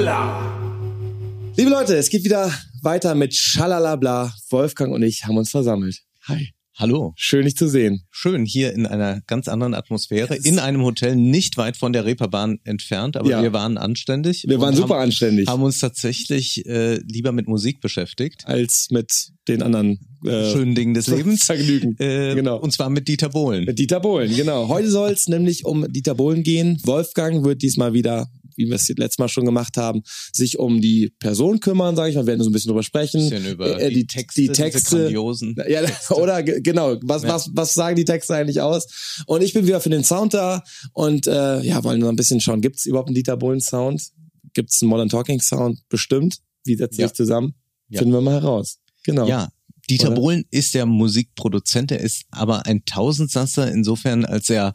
Schalalabla. Liebe Leute, es geht wieder weiter mit Schalalabla. Wolfgang und ich haben uns versammelt. Hi. Hallo. Schön, dich zu sehen. Schön hier in einer ganz anderen Atmosphäre, in einem Hotel nicht weit von der Reeperbahn entfernt, aber Ja. wir waren anständig. Wir waren super haben, anständig. Haben uns tatsächlich äh, lieber mit Musik beschäftigt. als mit den anderen äh, Schönen Dingen des Lebens. Vergnügen. Äh, Genau. Und zwar mit Dieter Bohlen. Mit Dieter Bohlen, genau. Heute soll es nämlich um Dieter Bohlen gehen. Wolfgang wird diesmal wieder, wie wir es letztes Mal schon gemacht haben, sich um die Person kümmern, sage ich mal. Wir werden so ein bisschen drüber sprechen. bisschen über Äh, die, die- Texte, die Texte. grandiosen. Ja, oder ge- genau, was, Ja. was, was sagen die Texte eigentlich aus? Und ich bin wieder für den Sound da und äh, ja, wollen noch ein bisschen schauen, gibt es überhaupt einen Dieter Bohlen Sound? Gibt es einen Modern Talking Sound? Bestimmt. Wie setzt Ja. sich zusammen? Ja. Finden wir mal heraus. Genau. Ja, Dieter Oder? Bohlen ist der Musikproduzent, er ist aber ein Tausendsasser insofern, als er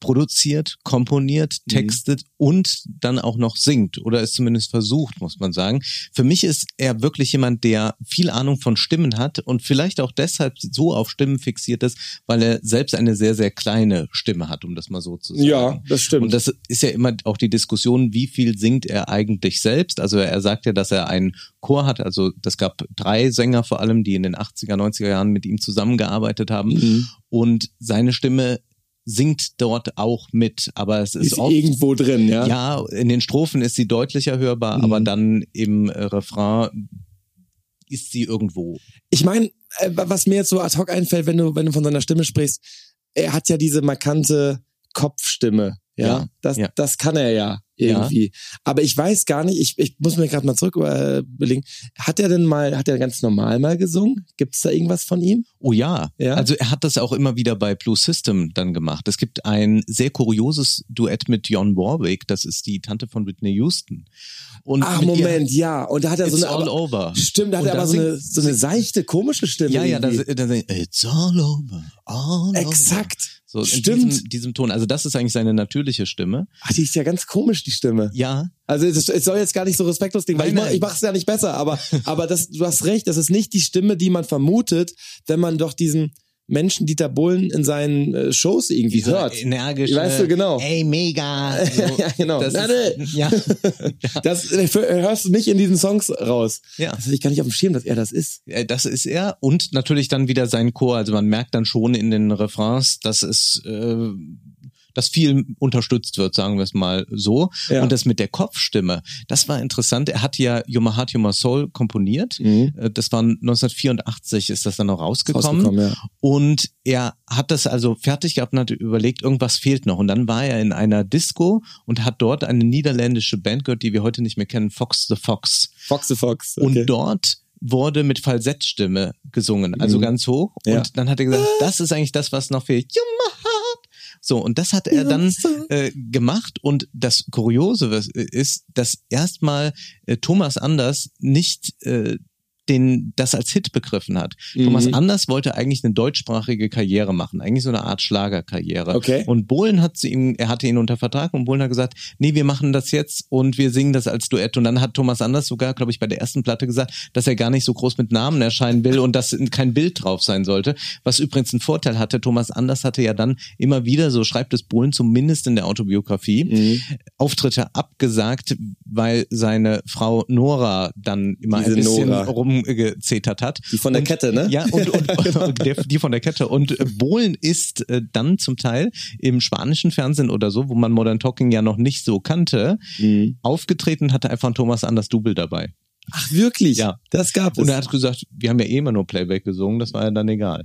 produziert, komponiert, Mhm. textet und dann auch noch singt oder es zumindest versucht, muss man sagen. Für mich ist er wirklich jemand, der viel Ahnung von Stimmen hat und vielleicht auch deshalb so auf Stimmen fixiert ist, weil er selbst eine sehr, sehr kleine Stimme hat, um das mal so zu sagen. Ja, das stimmt. Und das ist ja immer auch die Diskussion, wie viel singt er eigentlich selbst? Also er sagt ja, dass er einen Chor hat. Also das gab drei Sänger vor allem, die in den 80er, 90er Jahren mit ihm zusammengearbeitet haben. Mhm. Und seine Stimme singt dort auch mit. Aber es ist, ist oft, irgendwo drin, ja. ja, in den Strophen ist sie deutlicher hörbar, Mhm. aber dann im äh, Refrain ist sie irgendwo. Ich meine, äh, was mir jetzt so ad hoc einfällt, wenn du, wenn du von seiner Stimme sprichst, er hat ja diese markante Kopfstimme. Ja, Ja, das, ja. das kann er ja irgendwie. Aber ich weiß gar nicht, ich, ich muss mir gerade mal zurück äh, überlegen, hat er denn mal, hat er ganz normal mal gesungen? Gibt es da irgendwas von ihm? Oh ja. Ja? also er hat das auch immer wieder bei Blue System dann gemacht. Es gibt ein sehr kurioses Duett mit Dionne Warwick, das ist die Tante von Whitney Houston. Und Ach, mit ihr- Moment, ja. Und da hat er so It's eine, all aber, over. stimmt, da hat Und er aber so eine, so eine seichte, komische Stimme. Ja, ja, da, da It's all over, all over. Exakt. So in Stimmt. diesem, diesem Ton. Also das ist eigentlich seine natürliche Stimme. Ach, die ist ja ganz komisch, die Stimme. Ja, Also es, es soll jetzt gar nicht so respektlos klingen, weil Nein, ich, mach, ich mache es ja nicht besser, aber aber das, du hast recht, das ist nicht die Stimme, die man vermutet, wenn man doch diesen Menschen Dieter Bohlen in seinen äh, Shows irgendwie Dieser hört. energische. Weißt du, genau. Ey, mega. So, Ja, genau. Das ist, ja, Das äh, hörst du nicht in diesen Songs raus. ja. Das hatte ich gar nicht auf dem Schirm, dass er das ist. Äh, Das ist er und natürlich dann wieder sein Chor. Also man merkt dann schon in den Refrains, dass es äh, dass viel unterstützt wird, sagen wir es mal so. Ja. Und das mit der Kopfstimme, das war interessant. Er hat ja You My Heart, You My Soul komponiert. Mhm. Äh, Das war 1984 ist das dann noch rausgekommen. Rausgekommen, ja. Und er hat das also fertig gehabt und hat überlegt, irgendwas fehlt noch. Und dann war er in einer Disco und hat dort eine niederländische Band gehört, die wir heute nicht mehr kennen, Fox the Fox. Fox the Fox. Okay. Und dort wurde mit Falsettstimme gesungen, also Mhm. ganz hoch. Ja. Und dann hat er gesagt, das ist eigentlich das, was noch fehlt. You my heart. So, und das hat er dann äh, gemacht. Und das Kuriose äh, ist, dass erstmal äh, Thomas Anders nicht äh, den das als Hit begriffen hat. Mhm. Thomas Anders wollte eigentlich eine deutschsprachige Karriere machen, eigentlich so eine Art Schlagerkarriere. Okay. Und Bohlen hat sie ihm, er hatte ihn unter Vertrag und Bohlen hat gesagt, nee, wir machen das jetzt und wir singen das als Duett. Und dann hat Thomas Anders sogar, glaube ich, bei der ersten Platte gesagt, dass er gar nicht so groß mit Namen erscheinen will und dass kein Bild drauf sein sollte. Was übrigens einen Vorteil hatte, Thomas Anders hatte ja dann immer wieder, so schreibt es Bohlen zumindest in der Autobiografie, Mhm. Auftritte abgesagt, weil seine Frau Nora dann immer Diese ein bisschen Nora. Rumgezetert hat. Die von der und, Kette, ne? Ja, und, und, Genau. und der, die von der Kette. Und äh, Bohlen ist äh, dann zum Teil im spanischen Fernsehen oder so, wo man Modern Talking ja noch nicht so kannte, Mhm. aufgetreten, hatte einfach ein Thomas Anders Double dabei. Ach, wirklich? Ja. Das gab es. Und er hat gesagt, wir haben ja eh immer nur Playback gesungen, das war ja dann egal.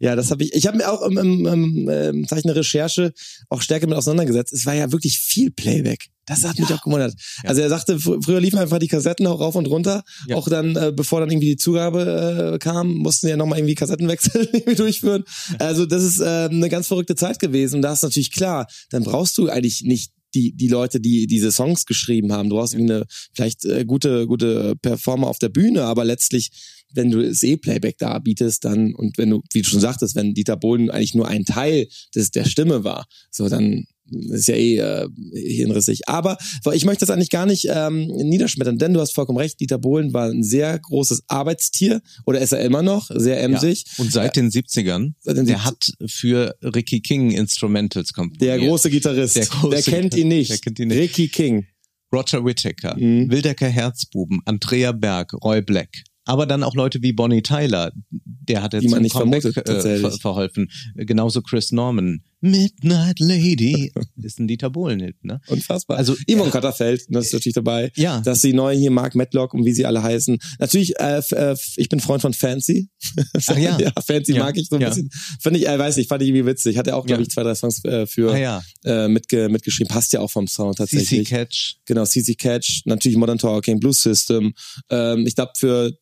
Ja, das habe ich. Ich habe mir auch im, im, im ähm, sag ich, eine Recherche auch stärker mit auseinandergesetzt. Es war ja wirklich viel Playback. Das hat mich auch gewundert. Ja. Also er sagte, fr früher liefen einfach die Kassetten auch rauf und runter. Ja. Auch dann, äh, bevor dann irgendwie die Zugabe äh, kam, mussten ja nochmal irgendwie Kassettenwechsel irgendwie durchführen. Also das ist äh, eine ganz verrückte Zeit gewesen. Und da ist natürlich klar, dann brauchst du eigentlich nicht die, die Leute, die diese Songs geschrieben haben. Du brauchst irgendwie eine vielleicht äh, gute, gute Performer auf der Bühne, aber letztlich wenn du das E-Playback da bietest, dann, und wenn du, wie du schon sagtest, wenn Dieter Bohlen eigentlich nur ein Teil des, der Stimme war, so dann ist ja eh äh, hinrissig. Aber ich möchte das eigentlich gar nicht ähm, niederschmettern, denn du hast vollkommen recht, Dieter Bohlen war ein sehr großes Arbeitstier oder ist er immer noch, sehr emsig. Und seit den 70ern, Seit den der 70 hat für Ricky King Instrumentals komponiert. Der große Gitarrist. Der große Wer kennt ihn nicht? Wer kennt ihn nicht? Ricky King. Roger Whittaker, Mhm. Wildecker Herzbuben, Andrea Berg, Roy Black. Aber dann auch Leute wie Bonnie Tyler, der hat jetzt zum Comeback vermutet, äh, ver verholfen. Genauso Chris Norman. Midnight Lady ist ein Dieter Bohlen-Hit, ne? Unfassbar. Also, Yvonne ja. Katterfeld, das ist natürlich dabei. Ja. Dass die neue hier Mark Matlock und wie sie alle heißen. Natürlich, äh, äh, ich bin Freund von Fancy. Ach ja. Fancy Ja. mag ich so ein Ja. bisschen. Fand ich, äh, weiß nicht, fand ich irgendwie witzig. Hat er auch, glaube Ja. ich, zwei, drei Songs äh, für Ah ja, äh, mitge mitgeschrieben. Passt ja auch vom Sound CC tatsächlich. Catch. Genau, CC Catch, natürlich Modern Talking, Blue System. Ähm, ich glaube, für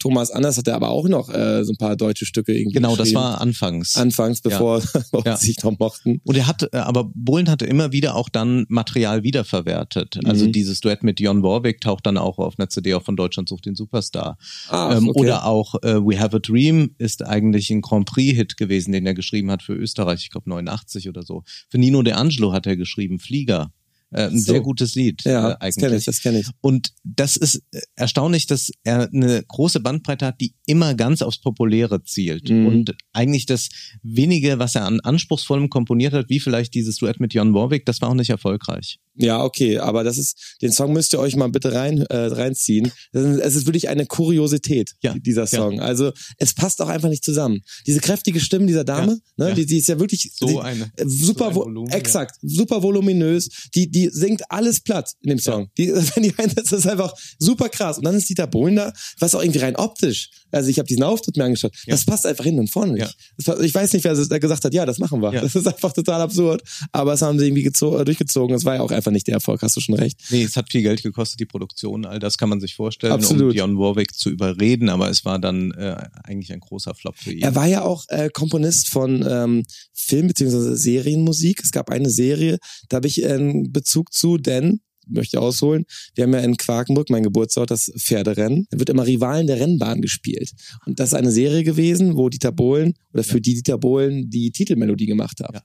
Thomas Anders hat er aber auch noch äh, so ein paar deutsche Stücke irgendwie Genau, das war anfangs. anfangs, bevor wir Ja. sich noch mochten. Und er hat, äh, aber Bohlen hatte immer wieder auch dann Material wiederverwertet. Also Mhm. dieses Duett mit Jon Warwick taucht dann auch auf einer CD auch von Deutschland sucht den Superstar. Ah, ähm, okay. Oder auch äh, We Have a Dream ist eigentlich ein Grand Prix-Hit gewesen, den er geschrieben hat für Österreich, ich glaube 89 oder so. Für Nino De Angelo hat er geschrieben, Flieger. Äh, ein So. sehr gutes Lied ja, äh, das kenne eigentlich. ich, das kenne ich. Und das ist äh, erstaunlich, dass er eine große Bandbreite hat, die immer ganz aufs Populäre zielt. Mhm. Und eigentlich das wenige, was er an anspruchsvollem komponiert hat, wie vielleicht dieses Duett mit Jon Warwick, das war auch nicht erfolgreich. Ja, okay, aber das ist, den Song müsst ihr euch mal bitte rein, äh, reinziehen. Es ist wirklich eine Kuriosität, Ja, dieser Song. Also es passt auch einfach nicht zusammen. Diese kräftige Stimme dieser Dame, ne, ja. Die, die ist ja wirklich So die, eine- super, so ein vo- Volumen, exakt, super voluminös. Die, die singt alles platt in dem Song. Die, wenn die einsetzt, ist einfach super krass. Und dann ist Dieter Bohlen da, was auch irgendwie rein optisch. Also ich habe diesen Auftritt mir angeschaut. Ja. Das passt einfach hin und vorne nicht. Ja. Das ich weiß nicht, wer das- der gesagt hat, ja, das machen wir. Ja. Das ist einfach total absurd. Aber es haben sie irgendwie äh, durchgezogen. Das war ja auch einfach nicht der Erfolg, hast du schon recht. Nee, es hat viel Geld gekostet, die Produktion, all das kann man sich vorstellen, Absolut. um Jon Warwick zu überreden, aber es war dann äh, eigentlich ein großer Flop für ihn. Er war ja auch äh, Komponist von ähm, Film- bzw. Serienmusik. Es gab eine Serie, da habe ich Bezug zu, denn möchte ausholen. Wir haben ja in Quakenburg, mein Geburtsort, das Pferderennen. Da wird immer Rivalen der Rennbahn gespielt. Und das ist eine Serie gewesen, wo Dieter Bohlen oder für die Dieter Bohlen die Titelmelodie gemacht hat. Ja.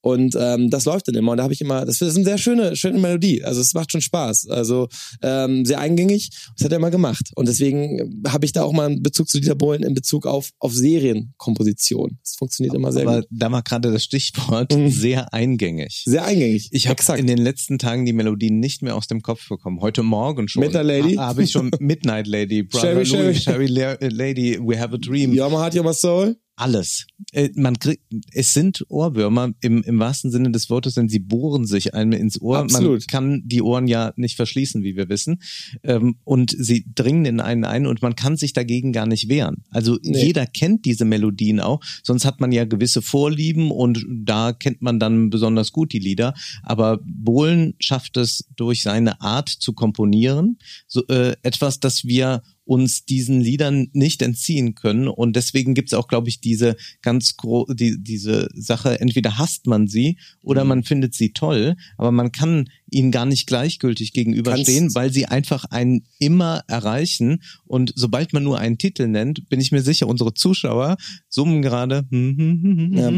Und ähm, das läuft dann immer. Und da habe ich immer, das ist eine sehr schöne, schöne Melodie. Also es macht schon Spaß. Also ähm, sehr eingängig. Das hat er immer gemacht. Und deswegen habe ich da auch mal einen Bezug zu Dieter Bohlen in Bezug auf, auf Serienkomposition. Das funktioniert immer sehr aber gut. da war gerade das Stichwort Mhm. sehr eingängig. Sehr eingängig. Ich habe in den letzten Tagen die Melodie nicht mehr aus dem Kopf bekommen. Heute Morgen schon. Midnight Lady? Habe ich schon Midnight Lady, Brother Sherry, Louis, Sherry. Sherry La- Lady, We Have a Dream. My Heart, Your My Soul. Alles. Äh, Man kriegt, es sind Ohrwürmer im, im wahrsten Sinne des Wortes, denn sie bohren sich einem ins Ohr. Man Absolut. kann die Ohren ja nicht verschließen, wie wir wissen. Ähm, Und sie dringen in einen ein und man kann sich dagegen gar nicht wehren. Also Nee. jeder kennt diese Melodien auch. Sonst hat man ja gewisse Vorlieben und da kennt man dann besonders gut die Lieder. Aber Bohlen schafft es durch seine Art zu komponieren, so, äh, etwas, das wir uns diesen Liedern nicht entziehen können. Und deswegen gibt's auch, glaube ich, diese ganz gro die, diese Sache, entweder hasst man sie oder Mhm. man findet sie toll, aber man kann ihnen gar nicht gleichgültig gegenüberstehen, Kannst- weil sie einfach einen immer erreichen. Und sobald man nur einen Titel nennt, bin ich mir sicher, unsere Zuschauer summen gerade. Ja.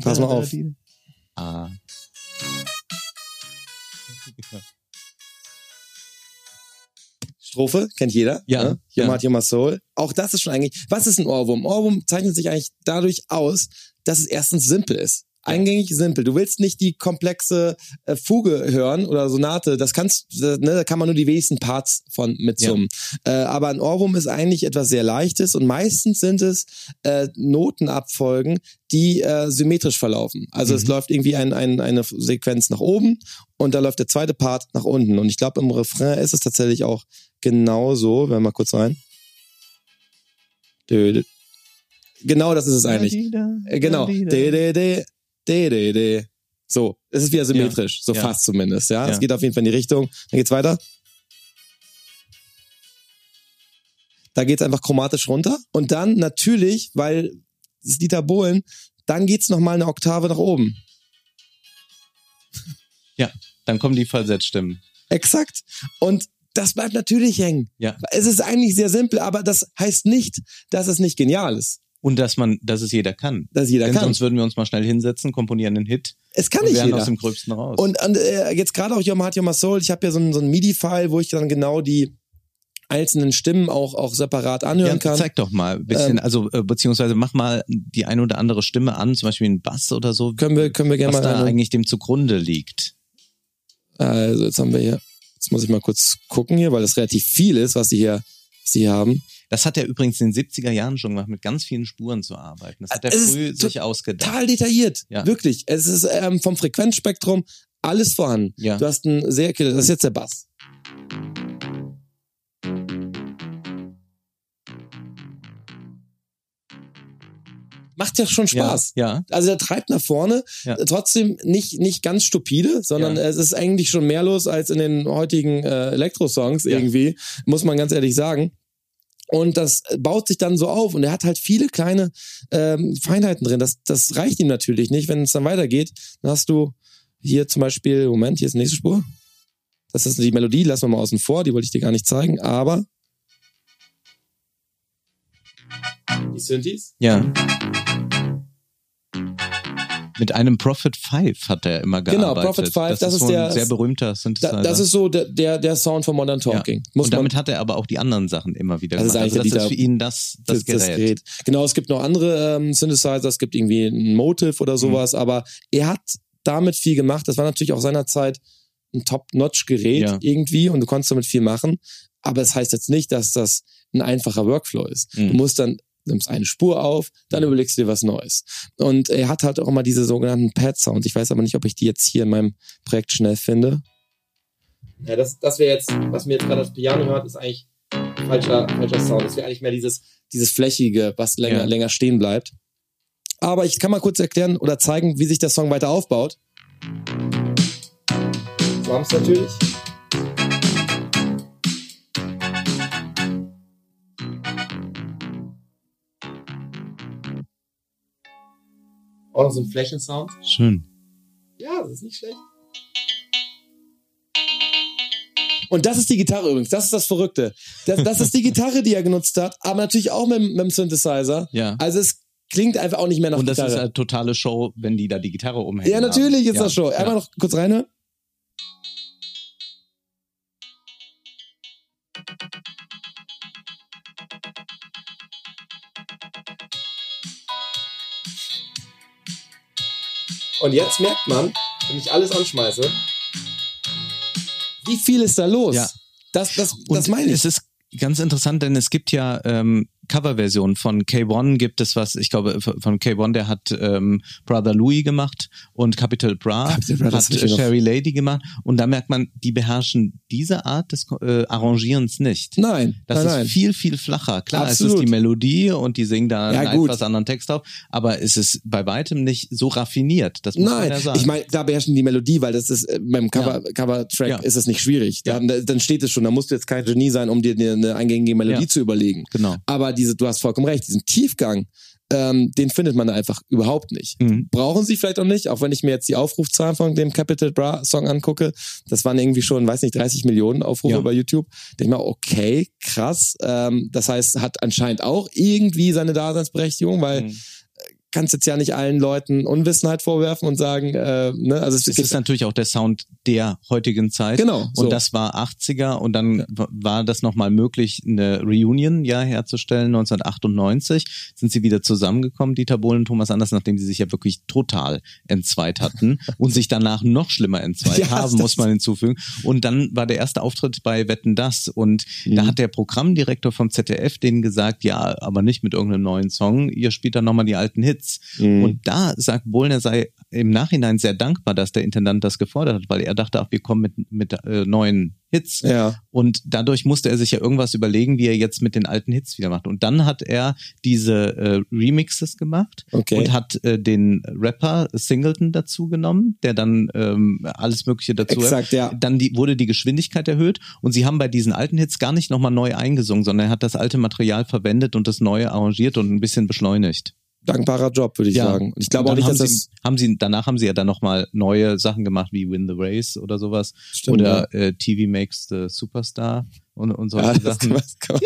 Pass mal auf. Ah. Strophe, kennt jeder. Ja, Ne? Your ja. My Heart, Your Soul. Auch das ist schon eigentlich, was ist ein Ohrwurm? Ohrwurm zeichnet sich eigentlich dadurch aus, dass es erstens simpel ist. Eingängig simpel. Du willst nicht die komplexe äh, Fuge hören oder Sonate. Das kannst, äh, ne, da kann man nur die wenigsten Parts von mitsummen. Äh, aber ein Ohrwurm ist eigentlich etwas sehr Leichtes und meistens sind es äh, Notenabfolgen, die äh, symmetrisch verlaufen. Also es Mhm. läuft irgendwie ein, ein, eine Sequenz nach oben und da läuft der zweite Part nach unten. Und ich glaube, im Refrain ist es tatsächlich auch genauso. Wenn wir mal kurz rein. Genau das ist es eigentlich. Genau. So, es ist wieder symmetrisch, so Ja. fast zumindest. Ja, es Ja. geht auf jeden Fall in die Richtung. Dann geht's weiter. Da geht's einfach chromatisch runter und dann natürlich, weil es ist Dieter Bohlen, dann geht's noch mal eine Oktave nach oben. Dann kommen die Falsettstimmen. Exakt. Und das bleibt natürlich hängen. Ja. Es ist eigentlich sehr simpel, aber das heißt nicht, dass es nicht genial ist, Und dass man, dass es jeder kann. dass jeder Denn kann. sonst würden wir uns mal schnell hinsetzen, komponieren einen Hit Es kann und nicht wären jeder. aus dem Gröbsten raus. Und, und äh, jetzt gerade auch Your My Heart, Your Soul, ich habe ja so ein, so ein MIDI-File, wo ich dann genau die einzelnen Stimmen auch, auch separat anhören ja, kann. zeig doch mal ein bisschen, Ähm, also äh, beziehungsweise mach mal die eine oder andere Stimme an, zum Beispiel einen Bass oder so, Können wir, können wir gerne was mal da rein- eigentlich dem zugrunde liegt. Also jetzt haben wir hier. Jetzt muss ich mal kurz gucken hier, weil das relativ viel ist, was sie hier, was sie hier haben. Das hat er übrigens in den 70er Jahren schon gemacht, mit ganz vielen Spuren zu arbeiten. Das hat er Es früh sich ausgedacht. Total detailliert, Ja. wirklich. Es ist ähm, vom Frequenzspektrum alles vorhanden. Ja. Du hast ein sehr, das ist jetzt der Bass. Macht ja schon Spaß. Ja, ja. Also der treibt nach vorne, Ja. trotzdem nicht nicht ganz stupide, sondern Ja. es ist eigentlich schon mehr los als in den heutigen äh, Elektro-Songs irgendwie, muss man ganz ehrlich sagen. Und das baut sich dann so auf und er hat halt viele kleine ähm, Feinheiten drin. Das, das reicht ihm natürlich nicht, wenn es dann weitergeht. Dann hast du hier zum Beispiel, Moment, hier ist die nächste Spur. Das ist die Melodie, lassen wir mal außen vor, die wollte ich dir gar nicht zeigen, aber die Synthes. Ja. Mit einem Prophet 5 hat er immer Genau, gearbeitet. Prophet 5, das, das ist ist so der- ein sehr berühmter Synthesizer. Da, das ist so der, der, der Sound von Modern Talking. ja. Und damit hat er aber auch die anderen Sachen immer wieder Das ist gemacht. eigentlich Also das ist für ihn das, das, Gerät. Genau, es gibt noch andere ähm, Synthesizer, es gibt irgendwie ein Motive Mhm. oder sowas, aber er hat damit viel gemacht. Das war natürlich auch seinerzeit ein Top-Notch-Gerät Ja. irgendwie und du konntest damit viel machen. Aber es heißt jetzt nicht, dass das ein einfacher Workflow ist. Mhm. Du musst dann nimmst eine Spur auf, dann überlegst du dir was Neues. Und er hat halt auch immer diese sogenannten Pad-Sounds. Ich weiß aber nicht, ob ich die jetzt hier in meinem Projekt schnell finde. Ja, das, das wäre jetzt, was mir jetzt gerade das Piano hört, ist eigentlich falscher, falscher Sound. Das wäre eigentlich mehr dieses, dieses flächige, was länger, Ja. länger stehen bleibt. Aber ich kann mal kurz erklären oder zeigen, wie sich der Song weiter aufbaut. Drums natürlich. Auch noch so ein Flächensound. Schön. Ja, das ist nicht schlecht. Und das ist die Gitarre übrigens, das ist das Verrückte. Das, das ist die Gitarre, die er genutzt hat, aber natürlich auch mit, dem- mit dem Synthesizer. Ja. Also es klingt einfach auch nicht mehr nach Und das Gitarre. ist eine totale Show, wenn die da die Gitarre umhängen. ja, natürlich haben. ist ja. das schon. Einmal ja. noch kurz reinhören. Und jetzt merkt man, wenn ich alles anschmeiße, wie viel ist da los? Ja. Das, das, das meine ich. Es ist ganz interessant, denn es gibt ja ähm, Coverversionen von K1 gibt es was, ich glaube von K1, der hat ähm, Brother Louis gemacht und Capital Bra Capital Bra, hat äh, Sherry Lady gemacht und da merkt man, die beherrschen diese Art des äh, Arrangierens nicht. nein, Das nein, ist nein. viel, viel flacher. Klar, es Absolut. ist die Melodie und die singen da Ja, einen etwas anderen Text auf, aber es ist bei weitem nicht so raffiniert. Das muss man Nein, ja sagen. ich meine, klar beherrschen die Melodie, weil das ist äh, beim Cover, Cover-Track Ja. ist es nicht schwierig. Ja. Dann, steht es schon, da musst du jetzt kein Genie sein, um dir eine, eingängige Melodie Ja. zu überlegen. genau. Aber diese, du hast vollkommen recht, diesen Tiefgang, ähm, den findet man da einfach überhaupt nicht. Mhm. Brauchen sie vielleicht auch nicht, auch wenn ich mir jetzt die Aufrufzahlen von dem Capital Bra Song angucke, das waren irgendwie schon, weiß nicht, 30 Millionen Aufrufe Ja. bei YouTube. Denke mal, okay, krass. Ähm, das heißt, hat anscheinend auch irgendwie seine Daseinsberechtigung, weil Mhm. Kannst jetzt ja nicht allen Leuten Unwissenheit vorwerfen und sagen, äh, ne, also es, Es ist natürlich auch der Sound der heutigen Zeit. genau Und so. das war 80er und dann w- war das nochmal möglich, eine Reunion ja herzustellen. 1998 sind sie wieder zusammengekommen, Dieter Bohlen und Thomas Anders, nachdem sie sich ja wirklich total entzweit hatten und sich danach noch schlimmer entzweit Ja, haben, muss man hinzufügen. Und dann war der erste Auftritt bei Wetten Das und da Mhm. hat der Programmdirektor vom ZDF denen gesagt, ja, aber nicht mit irgendeinem neuen Song, ihr spielt dann nochmal die alten Hits. Mhm. Und da sagt Bohlen, er sei im Nachhinein sehr dankbar, dass der Intendant das gefordert hat, weil er dachte, ach, wir kommen mit, mit äh, neuen Hits. ja. Und dadurch musste er sich ja irgendwas überlegen, wie er jetzt mit den alten Hits wieder macht. Und dann hat er diese äh, Remixes gemacht Okay. und hat äh, den Rapper Singleton dazu genommen, der dann ähm, alles Mögliche dazu Exakt, ja. Dann die, wurde die Geschwindigkeit erhöht und sie haben bei diesen alten Hits gar nicht nochmal neu eingesungen, sondern er hat das alte Material verwendet und das neue arrangiert und ein bisschen beschleunigt. Dankbarer Job, würde ich sagen. Und ich glaube auch nicht, dass haben das sie, haben sie danach haben sie ja dann nochmal neue Sachen gemacht wie Win the Race oder sowas stimmt. oder äh, TV Makes the Superstar und, und solche ja, Sachen. kann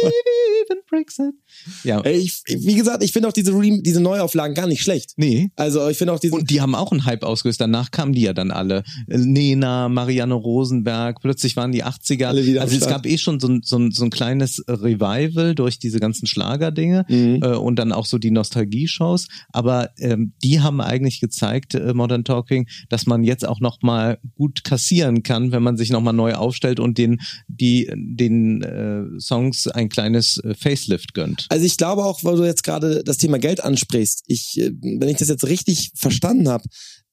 man, das kann man, even breaks it. Ja. Ich, wie gesagt, ich finde auch diese, diese Neuauflagen gar nicht schlecht. Nee. Also ich finde auch diesen. Und die haben auch einen Hype ausgelöst. Danach kamen die ja dann alle. Nena, Marianne Rosenberg, plötzlich waren die 80er. Alle wieder also es gab eh schon so ein, so, ein, so ein kleines Revival durch diese ganzen Schlagerdinge Mhm. äh, und dann auch so die Nostalgie-Shows. Aber ähm, die haben eigentlich gezeigt, äh, Modern Talking, dass man jetzt auch nochmal gut kassieren kann, wenn man sich nochmal neu aufstellt und den, die, den äh, Songs ein kleines äh, Facelift gönnt. Also ich glaube auch, weil du jetzt gerade das Thema Geld ansprichst, ich, äh, wenn ich das jetzt richtig verstanden habe,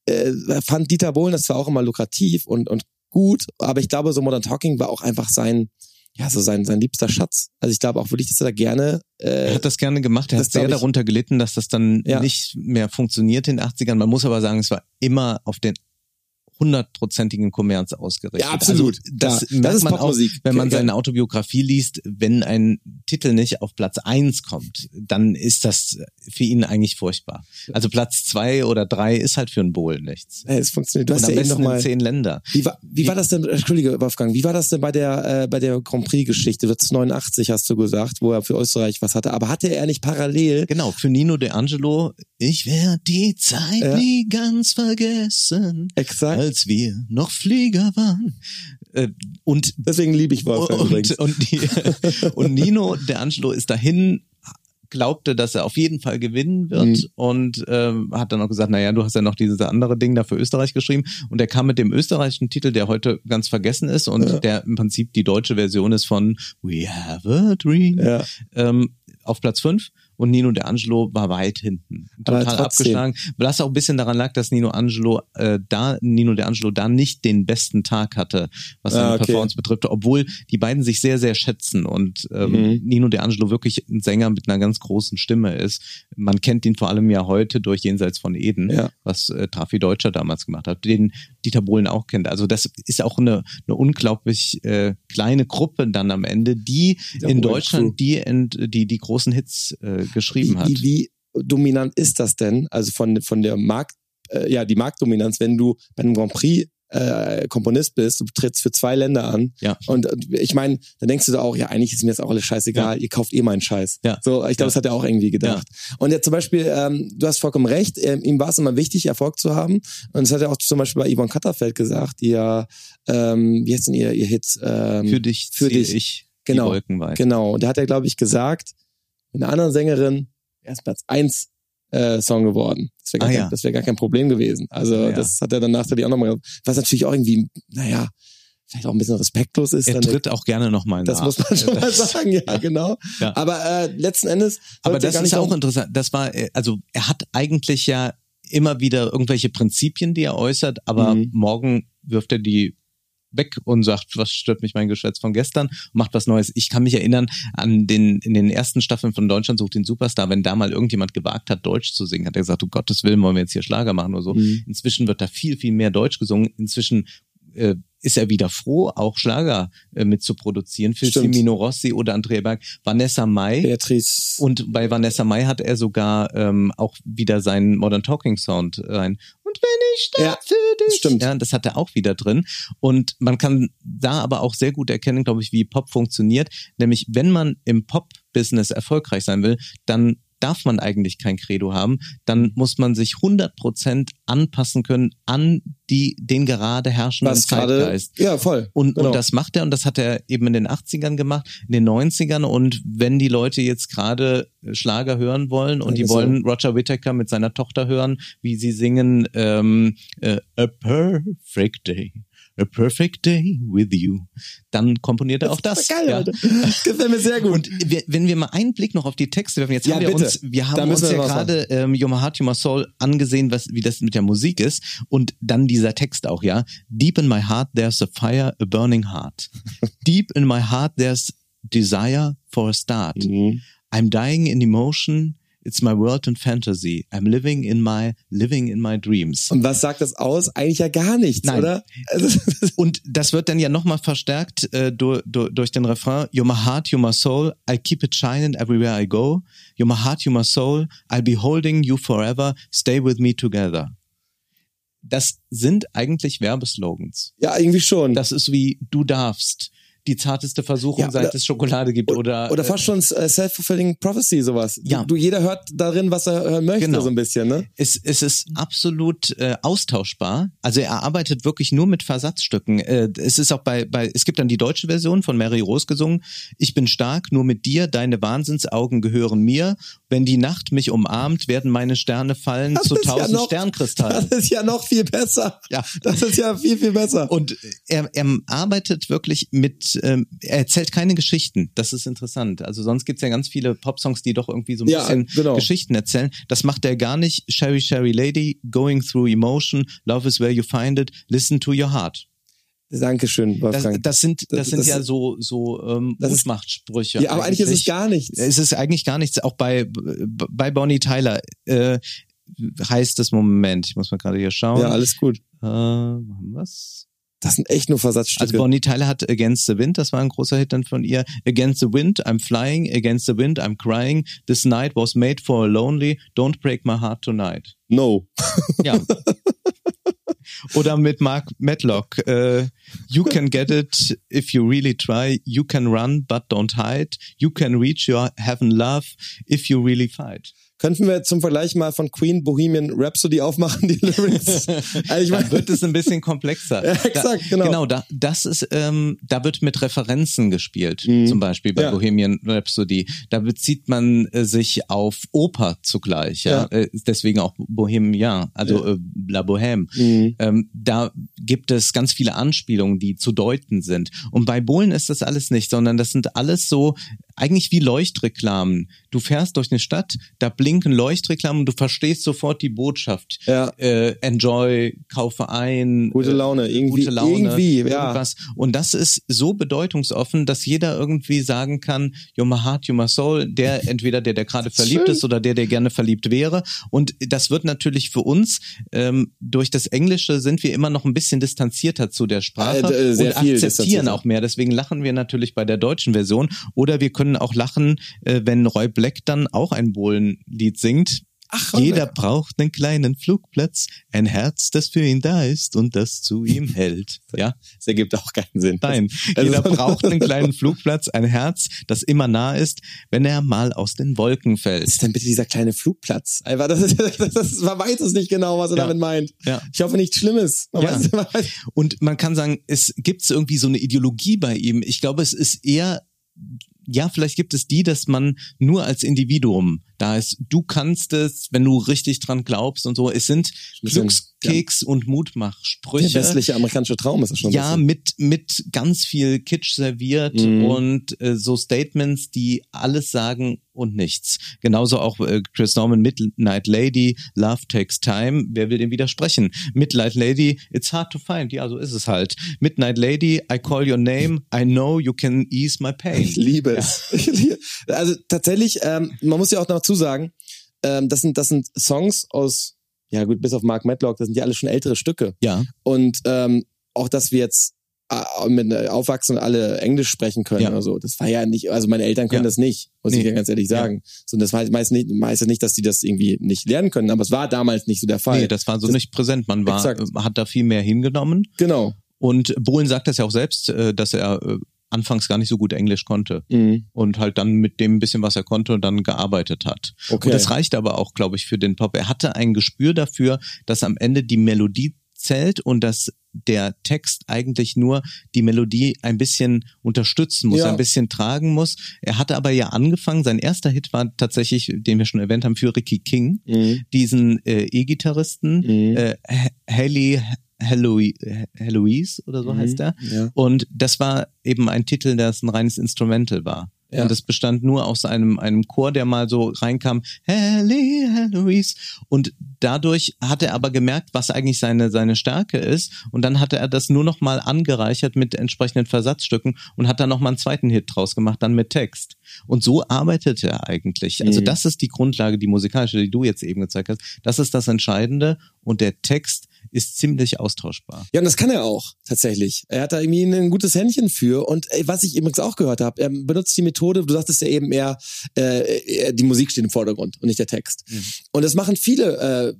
äh, fand Dieter Bohlen das zwar auch immer lukrativ und, und gut, aber ich glaube, so Modern Talking war auch einfach sein, ja, so sein, sein liebster Schatz. Also ich glaube auch wirklich, dass er da gerne Er äh, hat das gerne gemacht. Er hat sehr ich- darunter gelitten, dass das dann Ja. nicht mehr funktioniert in den 80ern. Man muss aber sagen, es war immer auf den hundertprozentigen Kommerz ausgerichtet. Ja, absolut. Also, das Ja, das merkt ist man auch, Popmusik. wenn man seine Autobiografie liest, wenn ein Titel nicht auf Platz eins kommt, dann ist das für ihn eigentlich furchtbar. Also Platz zwei oder drei ist halt für einen Bohlen nichts. Ey, es funktioniert. Du Und hast am ja besten in zehn Länder. wie war, wie war das denn, Entschuldige, Wolfgang, wie war das denn bei der, äh, bei der Grand Prix-Geschichte? Du hast 89, hast du gesagt, wo er für Österreich was hatte. Aber hatte er nicht parallel Genau, für Nino De Angelo, ich werde die Zeit Ja. nie ganz vergessen. exakt? als wir noch Flieger waren. Äh, Und Deswegen liebe ich Wolfgang und, übrigens. und, die, und Nino, der Angelo, ist dahin glaubte, dass er auf jeden Fall gewinnen wird Mhm. und ähm, hat dann auch gesagt, naja, du hast ja noch dieses andere Ding da für Österreich geschrieben und er kam mit dem österreichischen Titel, der heute ganz vergessen ist und Ja. der im Prinzip die deutsche Version ist von We Have a Dream Ja. ähm, auf Platz 5 und Nino De Angelo war weit hinten. Total abgeschlagen. Was auch ein bisschen daran lag, dass Nino Angelo äh, da, Nino De Angelo da nicht den besten Tag hatte, was seine Ah, okay. Performance betrifft, obwohl die beiden sich sehr, sehr schätzen und ähm, Mhm. Nino De Angelo wirklich ein Sänger mit einer ganz großen Stimme ist. Man kennt ihn vor allem ja heute durch Jenseits von Eden, Ja. was äh, Trafi Deutscher damals gemacht hat, den Dieter Bohlen auch kennt. Also das ist auch eine, eine unglaublich äh, kleine Gruppe dann am Ende, die Dieter in Deutschland die, die die großen Hits äh, geschrieben wie, hat. Wie, wie dominant ist das denn? Also von, von der Markt, äh, ja, die Marktdominanz, wenn du bei einem Grand Prix äh, Komponist bist, du trittst für zwei Länder an. Ja. Und ich meine, dann denkst du da auch, ja, eigentlich ist mir jetzt auch alles scheißegal, ihr kauft eh meinen Scheiß. Ja. So, ich glaube, Ja. das hat er auch irgendwie gedacht. Und jetzt zum Beispiel, ähm, du hast vollkommen recht, ähm, ihm war es immer wichtig, Erfolg zu haben. Und das hat er auch zum Beispiel bei Yvonne Katterfeld gesagt, die ja, ähm, wie heißt denn ihr, ihr Hit? Ähm, für dich für dich. ich Genau. die Wolken weit. Genau. Und da hat er, glaube ich, gesagt, mit einer anderen Sängerin, er ist Platz eins äh, Song geworden. Das wäre gar, Ah, kein- ja. wär gar kein Problem gewesen. Also Ja. das hat er dann nachträglich auch nochmal. Was natürlich auch irgendwie, naja, vielleicht auch ein bisschen respektlos ist. Er dann tritt auch gerne nochmal nach. das muss man schon mal sagen, ja, genau. Ja. Aber äh, letzten Endes. Aber das ist nicht auch interessant. Das war, äh, also er hat eigentlich ja immer wieder irgendwelche Prinzipien, die er äußert, aber Mhm. morgen wirft er die weg und sagt, was stört mich mein Geschwätz von gestern, macht was Neues. Ich kann mich erinnern an den, in den ersten Staffeln von Deutschland sucht den Superstar, wenn da mal irgendjemand gewagt hat, Deutsch zu singen, hat er gesagt, um Gottes Willen, wollen wir jetzt hier Schlager machen oder so. Mhm. Inzwischen wird da viel, viel mehr Deutsch gesungen. Inzwischen äh, ist er wieder froh, auch Schlager äh, mit zu produzieren für Stimmt. Simino Rossi oder Andrea Berg. Vanessa Mai Beatrice. und bei Vanessa Mai hat er sogar ähm, auch wieder seinen Modern Talking Sound rein. Und wenn ich sterb Ja, für dich. stimmt. Ja, das hat er auch wieder drin. Und man kann da aber auch sehr gut erkennen, glaube ich, wie Pop funktioniert. Nämlich, wenn man im Pop-Business erfolgreich sein will, dann darf man eigentlich kein Credo haben, dann muss man sich 100% anpassen können an die, den gerade herrschenden was. Zeitgeist. Ja, voll. Und, Genau. und das macht er und das hat er eben in den 80ern gemacht, in den 90ern und wenn die Leute jetzt gerade Schlager hören wollen und Ja, die so. wollen Roger Whittaker mit seiner Tochter hören, wie sie singen ähm, äh, A Perfect Day, A Perfect Day with You, dann komponiert er auch das. Geil, ja. Alter. Gefällt mir sehr gut. Und wir, wenn wir mal einen Blick noch auf die Texte werfen, jetzt Ja, haben wir bitte. uns, wir haben uns wir ja gerade ähm, Your Heart, Your Soul angesehen, was, wie das mit der Musik ist. Und dann dieser Text auch, ja. Deep in my heart there's a fire, a burning heart. Deep in my heart there's desire for a start. Mhm. I'm dying in emotion. It's my world and fantasy. I'm living in my, living in my dreams. Und was sagt das aus? Eigentlich ja gar nichts, Nein. oder? Also, Und das wird dann ja nochmal verstärkt äh, durch, durch, durch den Refrain. You're my heart, you're my soul. I'll keep it shining everywhere I go. You're my heart, you're my soul. I'll be holding you forever. Stay with me together. Das sind eigentlich Werbeslogans. ja, irgendwie schon. Das ist wie du darfst. Die zarteste Versuchung, Ja, seit oder- es Schokolade gibt oder Oder äh, fast schon äh, self-fulfilling prophecy, sowas. Ja. Du, jeder hört darin, was er hören möchte, Genau. so ein bisschen, ne? es, es ist absolut äh, austauschbar. Also er arbeitet wirklich nur mit Versatzstücken. Äh, es ist auch bei, bei, es gibt dann die deutsche Version von Mary Rose gesungen. Ich bin stark, nur mit dir, deine Wahnsinnsaugen gehören mir. Wenn die Nacht mich umarmt, werden meine Sterne fallen Das zu ja tausend noch- Sternkristallen. Das ist ja noch viel besser. Ja. Das ist ja viel, viel besser. Und er, er arbeitet wirklich mit, ähm, er erzählt keine Geschichten. Das ist interessant. Also sonst gibt's ja ganz viele Popsongs, die doch irgendwie so ein Ja, bisschen genau. Geschichten erzählen. Das macht er gar nicht. Sherry, Sherry Lady, Going Through Emotion, Love is where you find it, Listen to your heart. Dankeschön, Das, Wolfgang. das sind, das, Das- sind das- ja so, so ähm, das Mutmachtsprüche. ja, aber eigentlich ist es gar nichts. Es ist eigentlich gar nichts. Auch bei, bei Bonnie Tyler äh, heißt es, Moment, ich muss mal gerade hier schauen. Ja, alles gut. äh, wir's? Das sind echt nur Versatzstücke. Also Bonnie Tyler hat Against the Wind, das war ein großer Hit dann von ihr. Against the Wind, I'm flying. Against the Wind, I'm crying. This night was made for a lonely. Don't break my heart tonight. no. Ja. Oder mit Mark Medlock. Äh, you can get it if you really try. You can run, but don't hide. You can reach your heaven love if you really fight. Könnten wir zum Vergleich mal von Queen Bohemian Rhapsody aufmachen, die Lyrics? also ich Da meine, wird es ein bisschen komplexer. Ja, exakt, da, genau. Genau, da, das ist, ähm, da wird mit Referenzen gespielt, Mhm. zum Beispiel bei Ja. Bohemian Rhapsody. Da bezieht man äh, sich auf Oper zugleich, ja. Äh, deswegen auch Bohemian, also äh, La Bohème. Mhm. Ähm, da gibt es ganz viele Anspielungen, die zu deuten sind. Und bei Bohlen ist das alles nicht, sondern das sind alles so eigentlich wie Leuchtreklamen. Du fährst durch eine Stadt, da blinken Leuchtreklamen und du verstehst sofort die Botschaft. Ja. Äh, enjoy, kaufe ein. Gute äh, Laune, irgendwie, gute Laune, irgendwie, ja. irgendwas. Und das ist so bedeutungsoffen, dass jeder irgendwie sagen kann, you're my heart, you're my soul, der entweder der, der gerade verliebt schön. ist oder der, der gerne verliebt wäre. Und das wird natürlich für uns, ähm, durch das Englische sind wir immer noch ein bisschen distanzierter zu der Sprache Äh, äh, und akzeptieren auch mehr. Deswegen lachen wir natürlich bei der deutschen Version. Oder wir können auch lachen, äh, wenn Roy Black dann auch ein Bohlenlied singt. Ach, Jeder braucht einen kleinen Flugplatz, ein Herz, das für ihn da ist und das zu ihm hält. Ja, Das ergibt auch keinen Sinn. nein. Also- Jeder braucht einen kleinen Flugplatz, ein Herz, das immer nah ist, wenn er mal aus den Wolken Was fällt. ist denn bitte dieser kleine Flugplatz? Einfach, das, das, ist, man weiß es nicht genau, was er Ja. damit meint. Ja. Ich hoffe nichts Schlimmes. Man Ja. weiß, man weiß, Und man kann sagen, es gibt irgendwie so eine Ideologie bei ihm. Ich glaube, es ist eher, ja, vielleicht gibt es die, dass man nur als Individuum da ist. Du kannst es, wenn du richtig dran glaubst und so. Es sind Glückskeks und der Mutmachsprüche. westliche amerikanische Traum ist das schon. ja, ein mit, mit ganz viel Kitsch serviert Mhm. und äh, so Statements, die alles sagen und nichts. Genauso auch äh, Chris Norman, Midnight Lady, Love Takes Time. Wer will dem widersprechen? Midnight Lady, it's hard to find. Ja, so ist es halt. Midnight Lady, I call your name, I know you can ease my pain. Ich liebe es. Liebe, also tatsächlich, ähm, man muss ja auch dazu sagen, ähm, das sind das sind Songs aus, ja gut, bis auf Mark Medlock, das sind ja alle schon ältere Stücke. Ja, Und ähm, auch, dass wir jetzt äh, mit äh, aufwachsen und alle Englisch sprechen können Ja. oder so. Das war ja nicht, also meine Eltern können Ja. das nicht, muss ich Nee. ja ganz ehrlich sagen. So, und das war meist nicht, meist nicht, dass die das irgendwie nicht lernen können, aber es war damals nicht so der Fall. nee, das war so Das- nicht präsent. Man war, Exakt. hat da viel mehr hingenommen. genau. Und Bohlen sagt das ja auch selbst, äh, dass er anfangs gar nicht so gut Englisch konnte. Mhm. und halt dann mit dem bisschen, was er konnte, dann gearbeitet hat. Okay. Und das reicht aber auch, glaube ich, für den Pop. Er hatte ein Gespür dafür, dass am Ende die Melodie zählt und dass der Text eigentlich nur die Melodie ein bisschen unterstützen muss, Ja. ein bisschen tragen muss. Er hatte aber ja angefangen, sein erster Hit war tatsächlich, den wir schon erwähnt haben, für Ricky King, Mhm. diesen äh, E-Gitarristen, Mhm. äh, Haley Heloise Heloise oder so Mhm. heißt er. Ja. Und das war eben ein Titel, der ein reines Instrumental war. Ja. Und es bestand nur aus einem, einem Chor, der mal so reinkam, Helly, Louise. Und dadurch hat er aber gemerkt, was eigentlich seine, seine Stärke ist. Und dann hatte er das nur noch mal angereichert mit entsprechenden Versatzstücken und hat dann noch mal einen zweiten Hit draus gemacht, dann mit Text. Und so arbeitet er eigentlich. Also Mhm. das ist die Grundlage, die musikalische, die du jetzt eben gezeigt hast. Das ist das Entscheidende. Und der Text ist ziemlich austauschbar. Ja, und das kann er auch tatsächlich. Er hat da irgendwie ein gutes Händchen für. Und ey, was ich übrigens auch gehört habe, er benutzt die Methode, du sagtest ja eben eher, äh, die Musik steht im Vordergrund und nicht der Text. Mhm. Und das machen viele äh,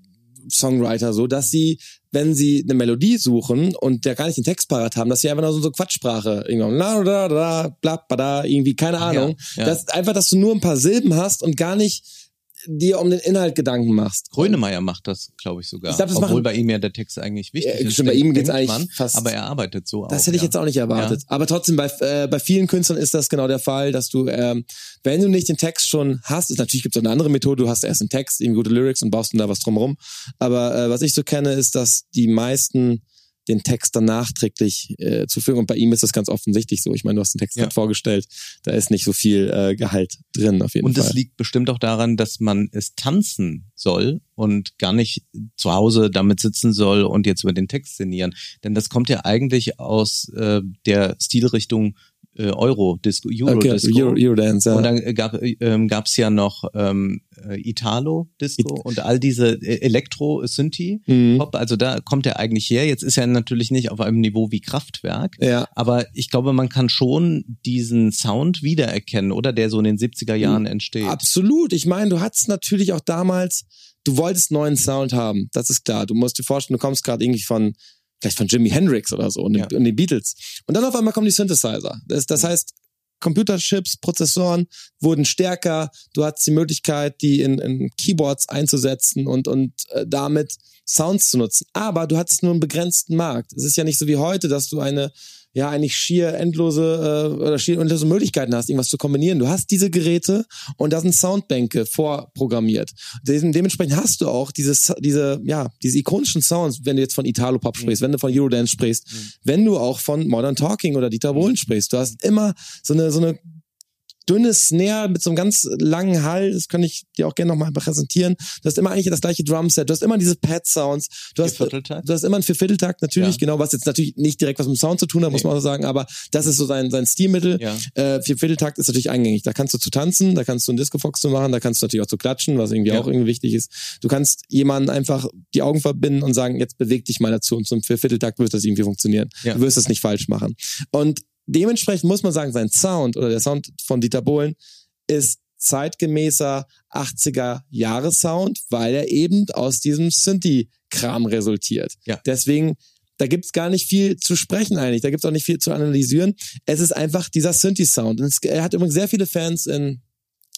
Songwriter so, dass sie wenn sie eine Melodie suchen und der gar nicht den Text parat haben, dass sie einfach nur so, so Quatschsprache irgendwann la da da bla da irgendwie keine Ahnung. Ja, ja. Das einfach, dass du nur ein paar Silben hast und gar nicht dir um den Inhalt Gedanken machst. Grönemeyer macht das, glaube ich, sogar. Ich glaub, das Obwohl machen- bei ihm ja der Text eigentlich wichtig Ja, ist. bei ihm geht's eigentlich man, fast- Aber er arbeitet so Das auch, hätte ich ja. jetzt auch nicht erwartet. Aber trotzdem, bei, äh, bei vielen Künstlern ist das genau der Fall, dass du, ähm, wenn du nicht den Text schon hast, ist, natürlich gibt es auch eine andere Methode, du hast erst einen Text, irgendwie gute Lyrics und baust dann da was drumherum. Aber äh, was ich so kenne, ist, dass die meisten den Text dann nachträglich äh, zufügen. Und bei ihm ist das ganz offensichtlich so. Ich meine, du hast den Text Ja. gerade vorgestellt. Da ist nicht so viel äh, Gehalt drin, auf jeden Und Fall. es liegt bestimmt auch daran, dass man es tanzen soll und gar nicht zu Hause damit sitzen soll und jetzt über den Text sinnieren. Denn das kommt ja eigentlich aus äh, der Stilrichtung äh, Euro-Disco, okay, Euro-Disco. Euro, Eurodance, ja. Und dann äh, gab ähm, gab's ja noch ähm, äh, Italo-Disco und all diese äh, Elektro-Synthi. Mhm. Pop, also da kommt er eigentlich her. Jetzt ist er natürlich nicht auf einem Niveau wie Kraftwerk, ja. aber ich glaube, man kann schon diesen Sound wiedererkennen, oder der so in den 70er Jahren entsteht. Absolut. Ich meine, du hattest natürlich auch damals, du wolltest neuen Sound haben. Das ist klar. Du musst dir vorstellen, du kommst gerade irgendwie von, vielleicht von Jimi Hendrix oder so und, den- Ja. und den Beatles. Und dann auf einmal kommen die Synthesizer. Das, das heißt, Computerchips, Prozessoren wurden stärker. Du hattest die Möglichkeit, die in, in Keyboards einzusetzen und, und äh, damit Sounds zu nutzen. Aber du hattest nur einen begrenzten Markt. Es ist ja nicht so wie heute, dass du eine ja eigentlich schier endlose äh, oder schier endlose Möglichkeiten hast, irgendwas zu kombinieren. Du hast diese Geräte und da sind Soundbänke vorprogrammiert. Dem- Dementsprechend hast du auch diese diese ja diese ikonischen Sounds, wenn du jetzt von Italo Pop sprichst, wenn du von Eurodance sprichst, wenn du auch von Modern Talking oder Dieter Bohlen sprichst. Du hast immer so eine so eine dünne Snare mit so einem ganz langen Hall, das kann ich dir auch gerne nochmal präsentieren. Du hast immer eigentlich das gleiche Drumset, du hast immer diese Pad-Sounds, du hast, du hast immer einen Viervierteltakt, natürlich, Ja. genau, was jetzt natürlich nicht direkt was mit dem Sound zu tun hat, muss man auch sagen, aber das ist so sein, sein Stilmittel. Ja. Äh, Viervierteltakt ist natürlich eingängig, da kannst du zu tanzen, da kannst du einen Disco-Fox zu machen, da kannst du natürlich auch zu klatschen, was irgendwie Ja. auch irgendwie wichtig ist. Du kannst jemanden einfach die Augen verbinden und sagen, jetzt beweg dich mal dazu und zum Viervierteltakt wird das irgendwie funktionieren. Ja. Du wirst das nicht falsch machen. Und dementsprechend muss man sagen, sein Sound oder der Sound von Dieter Bohlen ist zeitgemäßer 80er Jahre Sound, weil er eben aus diesem Synthi-Kram resultiert. Ja. Deswegen, da gibt's gar nicht viel zu sprechen eigentlich, da gibt's auch nicht viel zu analysieren. Es ist einfach dieser Synthi-Sound. Er hat übrigens sehr viele Fans in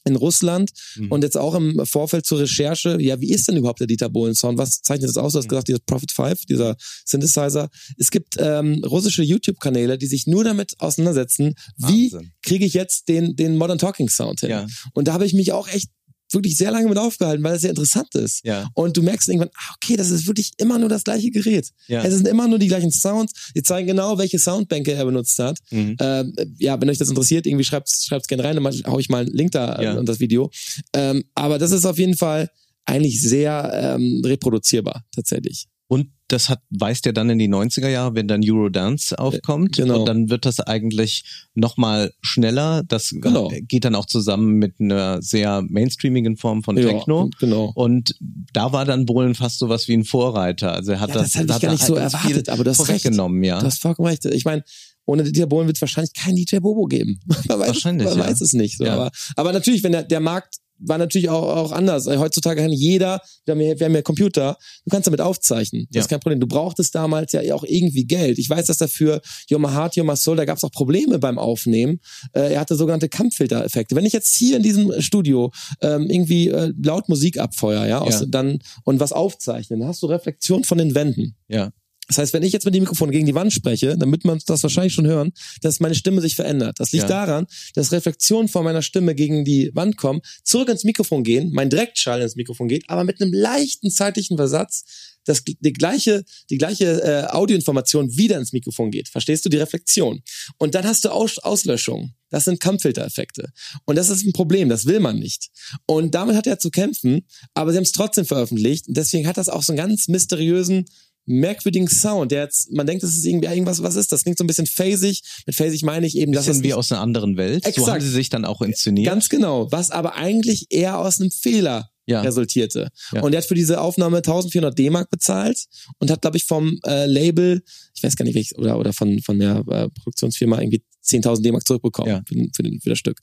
in Russland Mhm. und jetzt auch im Vorfeld zur Recherche, ja, wie ist denn überhaupt der Dieter Bohlen Sound? Was zeichnet das aus? Du hast Mhm. gesagt, dieser Prophet 5, dieser Synthesizer. Es gibt ähm, russische YouTube-Kanäle, die sich nur damit auseinandersetzen, wie Wahnsinn. kriege ich jetzt den, den Modern Talking Sound hin? Ja. Und da habe ich mich auch echt wirklich sehr lange mit aufgehalten, weil es sehr interessant ist. Ja. Und du merkst irgendwann, ah, okay, das ist wirklich immer nur das gleiche Gerät. Ja. Es sind immer nur die gleichen Sounds. Die zeigen genau, welche Soundbänke er benutzt hat. Mhm. Ähm, ja, wenn euch das interessiert, irgendwie schreibt schreibt's gerne rein, dann hau ich mal einen Link da Ja. äh, unter das Video. Ähm, aber das ist auf jeden Fall eigentlich sehr ähm, reproduzierbar, tatsächlich. Und das hat, weist ja dann in die 90er Jahre, wenn dann Eurodance aufkommt. genau. Und dann wird das eigentlich nochmal schneller. Das Genau. geht dann auch zusammen mit einer sehr mainstreamigen Form von Techno. Ja, genau. Und da war dann Bohlen fast sowas wie ein Vorreiter. Also er hat Ja, das, das hätte ich hat gar nicht so viel erwartet, aber hast recht. vorweggenommen, ja. Du hast vollkommen recht. Ich meine, ohne Dieter Bohlen wird es wahrscheinlich kein DJ Bobo geben. man weiß, Wahrscheinlich, man ja. weiß es nicht. So. Ja. Aber, aber natürlich, wenn der, der Markt war natürlich auch, auch anders. Heutzutage kann jeder, wir haben, ja, wir haben ja Computer, du kannst damit aufzeichnen. Das Ja. ist kein Problem. Du brauchtest damals ja auch irgendwie Geld. Ich weiß, dass dafür Your My Heart, Your My Soul, da gab es auch Probleme beim Aufnehmen. Äh, er hatte sogenannte Kampffilter-Effekte. Wenn ich jetzt hier in diesem Studio ähm, irgendwie äh, laut Musik abfeuer, ja, aus, Ja. dann und was aufzeichne, dann hast du Reflexion von den Wänden. ja. Das heißt, wenn ich jetzt mit dem Mikrofon gegen die Wand spreche, dann wird man das wahrscheinlich schon hören, dass meine Stimme sich verändert. Das liegt Ja. daran, dass Reflexionen von meiner Stimme gegen die Wand kommen, zurück ins Mikrofon gehen, mein Direktschall ins Mikrofon geht, aber mit einem leichten zeitlichen Versatz, dass die gleiche, die gleiche äh, Audioinformation wieder ins Mikrofon geht. Verstehst du die Reflexion? Und dann hast du Aus Auslöschung. Das sind Kampffiltereffekte. Und das ist ein Problem, das will man nicht. Und damit hat er zu kämpfen, aber sie haben es trotzdem veröffentlicht. Und deswegen hat das auch so einen ganz mysteriösen, merkwürdigen Sound, der jetzt, man denkt, das ist irgendwie irgendwas, was ist das? Klingt so ein bisschen phasig. Mit phasig meine ich eben, dass Bisschen es wie aus einer anderen Welt. So Exakt. haben sie sich dann auch inszeniert. Ganz genau. Was aber eigentlich eher aus einem Fehler Ja. resultierte. Ja. Und er hat für diese Aufnahme 1400 D-Mark bezahlt und hat, glaube ich, vom äh, Label, ich weiß gar nicht, welches, oder, oder von, von der äh, Produktionsfirma irgendwie 10.000 D-Mark zurückbekommen Ja. für, den, für, den, für das Stück.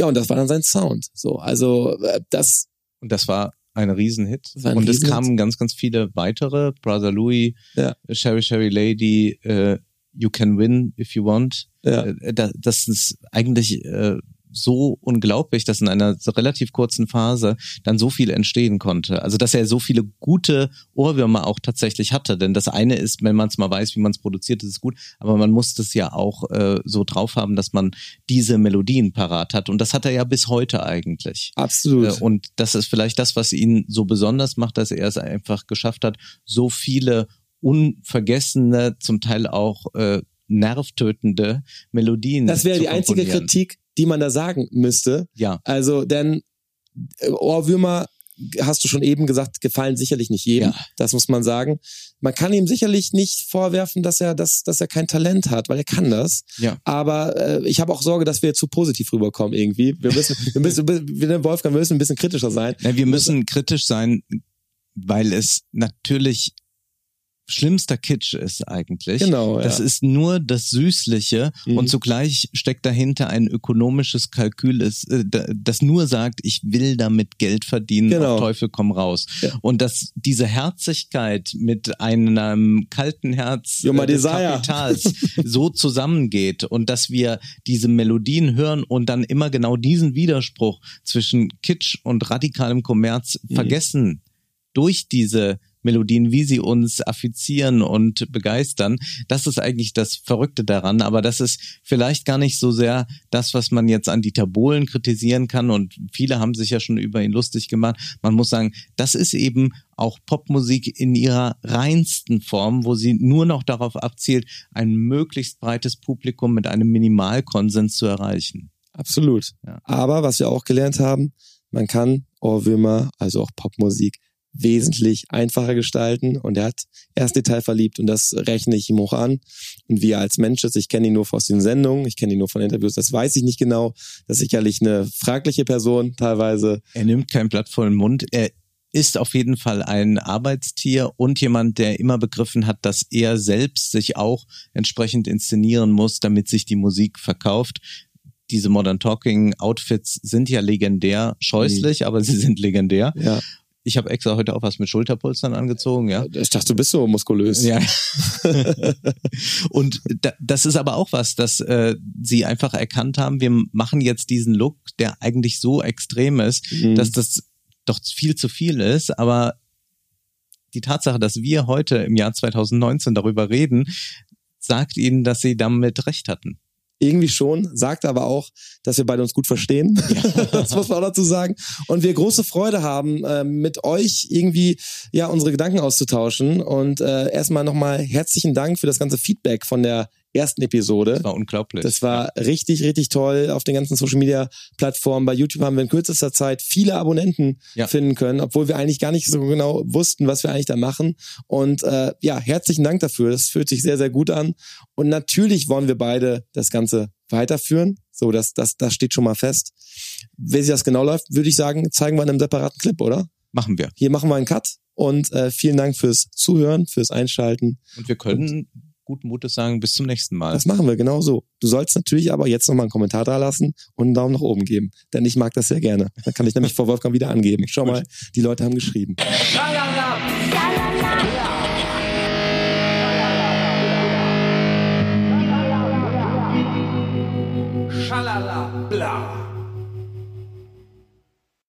Ja, und das war dann sein Sound. So, also äh, das Und das war ein Riesenhit. Das ein und es kamen ganz, ganz viele weitere. Brother Louis, Ja. Sherry Sherry Lady, äh, You Can Win If You Want. Ja. Äh, da, das ist eigentlich äh, so unglaublich, dass in einer relativ kurzen Phase dann so viel entstehen konnte. Also dass er so viele gute Ohrwürmer auch tatsächlich hatte. Denn das eine ist, wenn man es mal weiß, wie man es produziert, ist es gut. Aber man muss das ja auch äh, so drauf haben, dass man diese Melodien parat hat. Und das hat er ja bis heute eigentlich. Absolut. Äh, Und das ist vielleicht das, was ihn so besonders macht, dass er es einfach geschafft hat, so viele unvergessene, zum Teil auch äh, nervtötende Melodien das wäre die einzige. Kritik, die man da sagen müsste. Ja, Also, denn äh, Ohrwürmer, hast du schon eben gesagt, gefallen sicherlich nicht jedem. Ja. Das muss man sagen. Man kann ihm sicherlich nicht vorwerfen, dass er, dass, dass er kein Talent hat, weil er kann das. ja. Aber äh, ich habe auch Sorge, dass wir zu positiv rüberkommen irgendwie. Wir müssen, wir müssen, wir, Wolfgang, wir müssen ein bisschen kritischer sein. Na, wir müssen kritisch sein, weil es natürlich schlimmster Kitsch ist eigentlich. Genau, Das ja. ist nur das Süßliche Mhm. und zugleich steckt dahinter ein ökonomisches Kalkül, äh, da- das nur sagt, ich will damit Geld verdienen, Genau. Teufel komm raus. Ja. Und dass diese Herzigkeit mit einem kalten Herz my äh, des desire. Kapitals so zusammengeht und dass wir diese Melodien hören und dann immer genau diesen Widerspruch zwischen Kitsch und radikalem Kommerz Mhm. vergessen durch diese Melodien, wie sie uns affizieren und begeistern. Das ist eigentlich das Verrückte daran, aber das ist vielleicht gar nicht so sehr das, was man jetzt an Dieter Bohlen kritisieren kann und viele haben sich ja schon über ihn lustig gemacht. Man muss sagen, das ist eben auch Popmusik in ihrer reinsten Form, wo sie nur noch darauf abzielt, ein möglichst breites Publikum mit einem Minimalkonsens zu erreichen. Absolut. Ja. Aber was wir auch gelernt haben, man kann Ohrwürmer, also auch Popmusik, wesentlich einfacher gestalten und er hat erst Detail verliebt und das rechne ich ihm hoch an. Und wie er als Mensch ist, ich kenne ihn nur aus den Sendungen, ich kenne ihn nur von Interviews, das weiß ich nicht genau. Das ist sicherlich eine fragliche Person teilweise. Er nimmt kein Blatt vor den Mund. Er ist auf jeden Fall ein Arbeitstier und jemand, der immer begriffen hat, dass er selbst sich auch entsprechend inszenieren muss, damit sich die Musik verkauft. Diese Modern Talking Outfits sind ja legendär, scheußlich, aber sie sind legendär. Ja. Ich habe extra heute auch was mit Schulterpolstern angezogen, ja. Ich dachte, du bist so muskulös. Ja. und da, das ist aber auch was, dass äh, sie einfach erkannt haben, wir machen jetzt diesen Look, der eigentlich so extrem ist, Mhm. dass das doch viel zu viel ist, aber die Tatsache, dass wir heute im Jahr 2019 darüber reden, sagt ihnen, dass sie damit recht hatten. Irgendwie schon, sagt aber auch, dass wir beide uns gut verstehen. das muss man auch dazu sagen. Und wir große Freude haben, äh, mit euch irgendwie ja unsere Gedanken auszutauschen. Und äh, erstmal nochmal herzlichen Dank für das ganze Feedback von der ersten Episode. Das war unglaublich. Das war richtig, richtig toll auf den ganzen Social Media Plattformen. Bei YouTube haben wir in kürzester Zeit viele Abonnenten Ja. finden können, obwohl wir eigentlich gar nicht so genau wussten, was wir eigentlich da machen. Und äh, ja, herzlichen Dank dafür. Das fühlt sich sehr, sehr gut an. Und natürlich wollen wir beide das Ganze weiterführen. So, das, das, das steht schon mal fest. Wie sich das genau läuft, würde ich sagen, zeigen wir in einem separaten Clip, oder? Machen wir. Hier machen wir einen Cut. Und äh, vielen Dank fürs Zuhören, fürs Einschalten. Und wir können guten Mutes sagen, bis zum nächsten Mal. Das machen wir genau so. Du sollst natürlich aber jetzt nochmal einen Kommentar da lassen und einen Daumen nach oben geben. Denn ich mag das sehr gerne. Dann kann ich nämlich vor Wolfgang wieder angeben. Schau mal, die Leute haben geschrieben. La